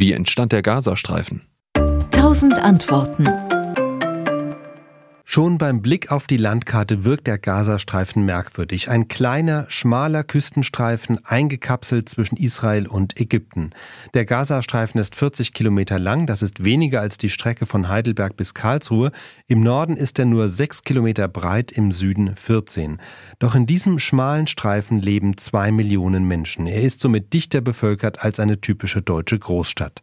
Wie entstand der Gazastreifen? Tausend Antworten. Schon beim Blick auf die Landkarte wirkt der Gazastreifen merkwürdig. Ein kleiner, schmaler Küstenstreifen, eingekapselt zwischen Israel und Ägypten. Der Gazastreifen ist 40 Kilometer lang, das ist weniger als die Strecke von Heidelberg bis Karlsruhe. Im Norden ist er nur 6 Kilometer breit, im Süden 14. Doch in diesem schmalen Streifen leben zwei Millionen Menschen. Er ist somit dichter bevölkert als eine typische deutsche Großstadt.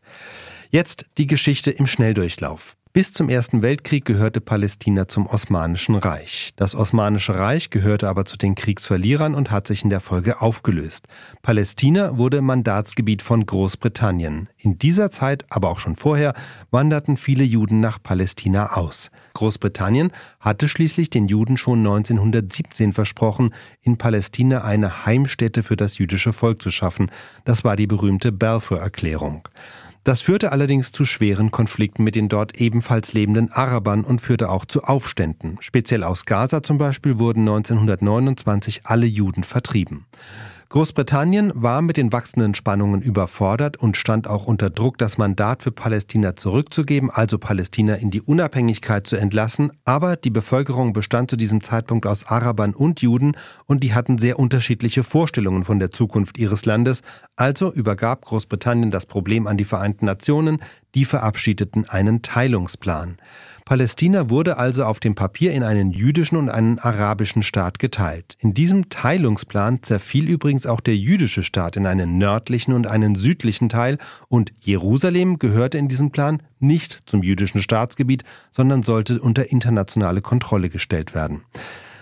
Jetzt die Geschichte im Schnelldurchlauf. Bis zum Ersten Weltkrieg gehörte Palästina zum Osmanischen Reich. Das Osmanische Reich gehörte aber zu den Kriegsverlierern und hat sich in der Folge aufgelöst. Palästina wurde Mandatsgebiet von Großbritannien. In dieser Zeit, aber auch schon vorher, wanderten viele Juden nach Palästina aus. Großbritannien hatte schließlich den Juden schon 1917 versprochen, in Palästina eine Heimstätte für das jüdische Volk zu schaffen. Das war die berühmte Balfour-Erklärung. Das führte allerdings zu schweren Konflikten mit den dort ebenfalls lebenden Arabern und führte auch zu Aufständen. Speziell aus Gaza zum Beispiel wurden 1929 alle Juden vertrieben. Großbritannien war mit den wachsenden Spannungen überfordert und stand auch unter Druck, das Mandat für Palästina zurückzugeben, also Palästina in die Unabhängigkeit zu entlassen. Aber die Bevölkerung bestand zu diesem Zeitpunkt aus Arabern und Juden und die hatten sehr unterschiedliche Vorstellungen von der Zukunft ihres Landes. Also übergab Großbritannien das Problem an die Vereinten Nationen, die verabschiedeten einen Teilungsplan. Palästina wurde also auf dem Papier in einen jüdischen und einen arabischen Staat geteilt. In diesem Teilungsplan zerfiel übrigens auch der jüdische Staat in einen nördlichen und einen südlichen Teil und Jerusalem gehörte in diesem Plan nicht zum jüdischen Staatsgebiet, sondern sollte unter internationale Kontrolle gestellt werden.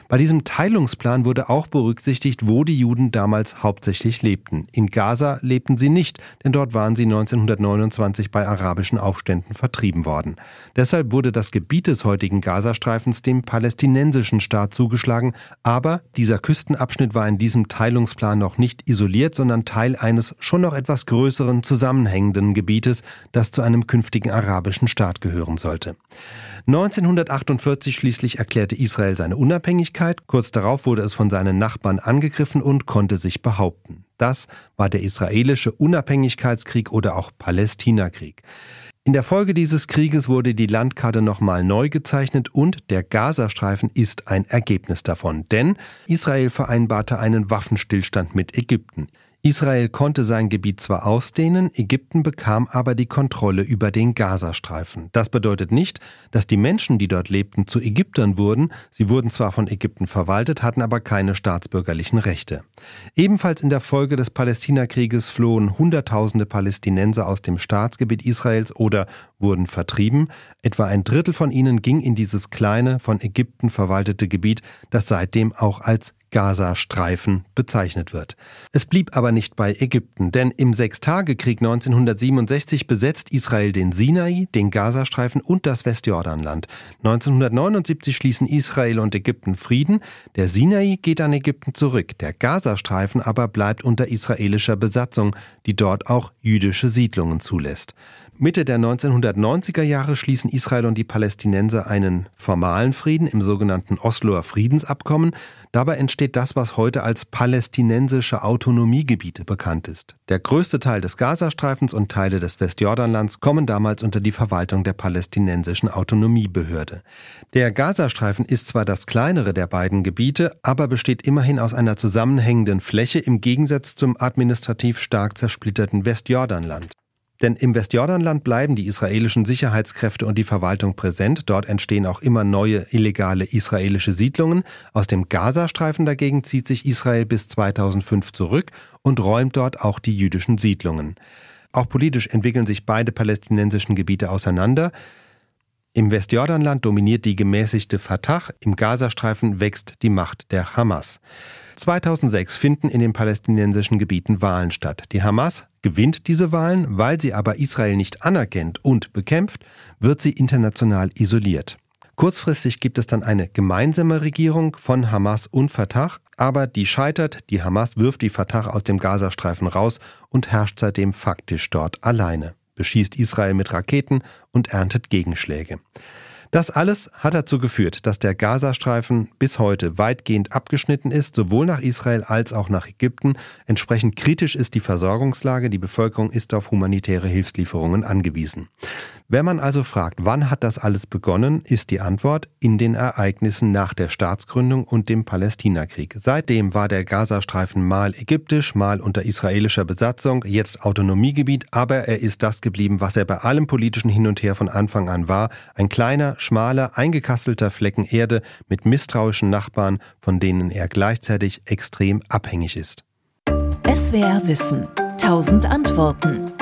Bei diesem Teilungsplan wurde auch berücksichtigt, wo die Juden damals hauptsächlich lebten. In Gaza lebten sie nicht, denn dort waren sie 1929 bei arabischen Aufständen vertrieben worden. Deshalb wurde das Gebiet des heutigen Gazastreifens dem palästinensischen Staat zugeschlagen, aber dieser Küstenabschnitt war in diesem Teilungsplan noch nicht isoliert, sondern Teil eines schon noch etwas größeren zusammenhängenden Gebietes, das zu einem künftigen arabischen Staat gehören sollte. 1948 schließlich erklärte Israel seine Unabhängigkeit, kurz darauf wurde es von seinen Nachbarn angegriffen und konnte sich behaupten. Das war der israelische Unabhängigkeitskrieg oder auch Palästinakrieg. In der Folge dieses Krieges wurde die Landkarte nochmal neu gezeichnet und der Gazastreifen ist ein Ergebnis davon, denn Israel vereinbarte einen Waffenstillstand mit Ägypten. Israel konnte sein Gebiet zwar ausdehnen, Ägypten bekam aber die Kontrolle über den Gazastreifen. Das bedeutet nicht, dass die Menschen, die dort lebten, zu Ägyptern wurden. Sie wurden zwar von Ägypten verwaltet, hatten aber keine staatsbürgerlichen Rechte. Ebenfalls in der Folge des Palästinakrieges flohen Hunderttausende Palästinenser aus dem Staatsgebiet Israels oder wurden vertrieben. Etwa ein Drittel von ihnen ging in dieses kleine, von Ägypten verwaltete Gebiet, das seitdem auch als Gazastreifen bezeichnet wird. Es blieb aber nicht bei Ägypten, denn im Sechstagekrieg 1967 besetzt Israel den Sinai, den Gazastreifen und das Westjordanland. 1979 schließen Israel und Ägypten Frieden. Der Sinai geht an Ägypten zurück, der Gazastreifen aber bleibt unter israelischer Besatzung, die dort auch jüdische Siedlungen zulässt. Mitte der 1990er Jahre schließen Israel und die Palästinenser einen formalen Frieden im sogenannten Osloer Friedensabkommen. Dabei entsteht das, was heute als palästinensische Autonomiegebiete bekannt ist. Der größte Teil des Gazastreifens und Teile des Westjordanlands kommen damals unter die Verwaltung der palästinensischen Autonomiebehörde. Der Gazastreifen ist zwar das kleinere der beiden Gebiete, aber besteht immerhin aus einer zusammenhängenden Fläche im Gegensatz zum administrativ stark zersplitterten Westjordanland. Denn im Westjordanland bleiben die israelischen Sicherheitskräfte und die Verwaltung präsent. Dort entstehen auch immer neue illegale israelische Siedlungen. Aus dem Gazastreifen dagegen zieht sich Israel bis 2005 zurück und räumt dort auch die jüdischen Siedlungen. Auch politisch entwickeln sich beide palästinensischen Gebiete auseinander. Im Westjordanland dominiert die gemäßigte Fatah, im Gazastreifen wächst die Macht der Hamas. 2006 finden in den palästinensischen Gebieten Wahlen statt. Die Hamas gewinnt diese Wahlen, weil sie aber Israel nicht anerkennt und bekämpft, wird sie international isoliert. Kurzfristig gibt es dann eine gemeinsame Regierung von Hamas und Fatah, aber die scheitert, die Hamas wirft die Fatah aus dem Gazastreifen raus und herrscht seitdem faktisch dort alleine, beschießt Israel mit Raketen und erntet Gegenschläge. Das alles hat dazu geführt, dass der Gazastreifen bis heute weitgehend abgeschnitten ist, sowohl nach Israel als auch nach Ägypten. Entsprechend kritisch ist die Versorgungslage. Die Bevölkerung ist auf humanitäre Hilfslieferungen angewiesen. Wenn man also fragt, wann hat das alles begonnen, ist die Antwort in den Ereignissen nach der Staatsgründung und dem Palästinakrieg. Seitdem war der Gazastreifen mal ägyptisch, mal unter israelischer Besatzung, jetzt Autonomiegebiet, aber er ist das geblieben, was er bei allem politischen Hin und Her von Anfang an war, ein kleiner, schmaler, eingekastelter Flecken Erde mit misstrauischen Nachbarn, von denen er gleichzeitig extrem abhängig ist. SWR Wissen. Tausend Antworten.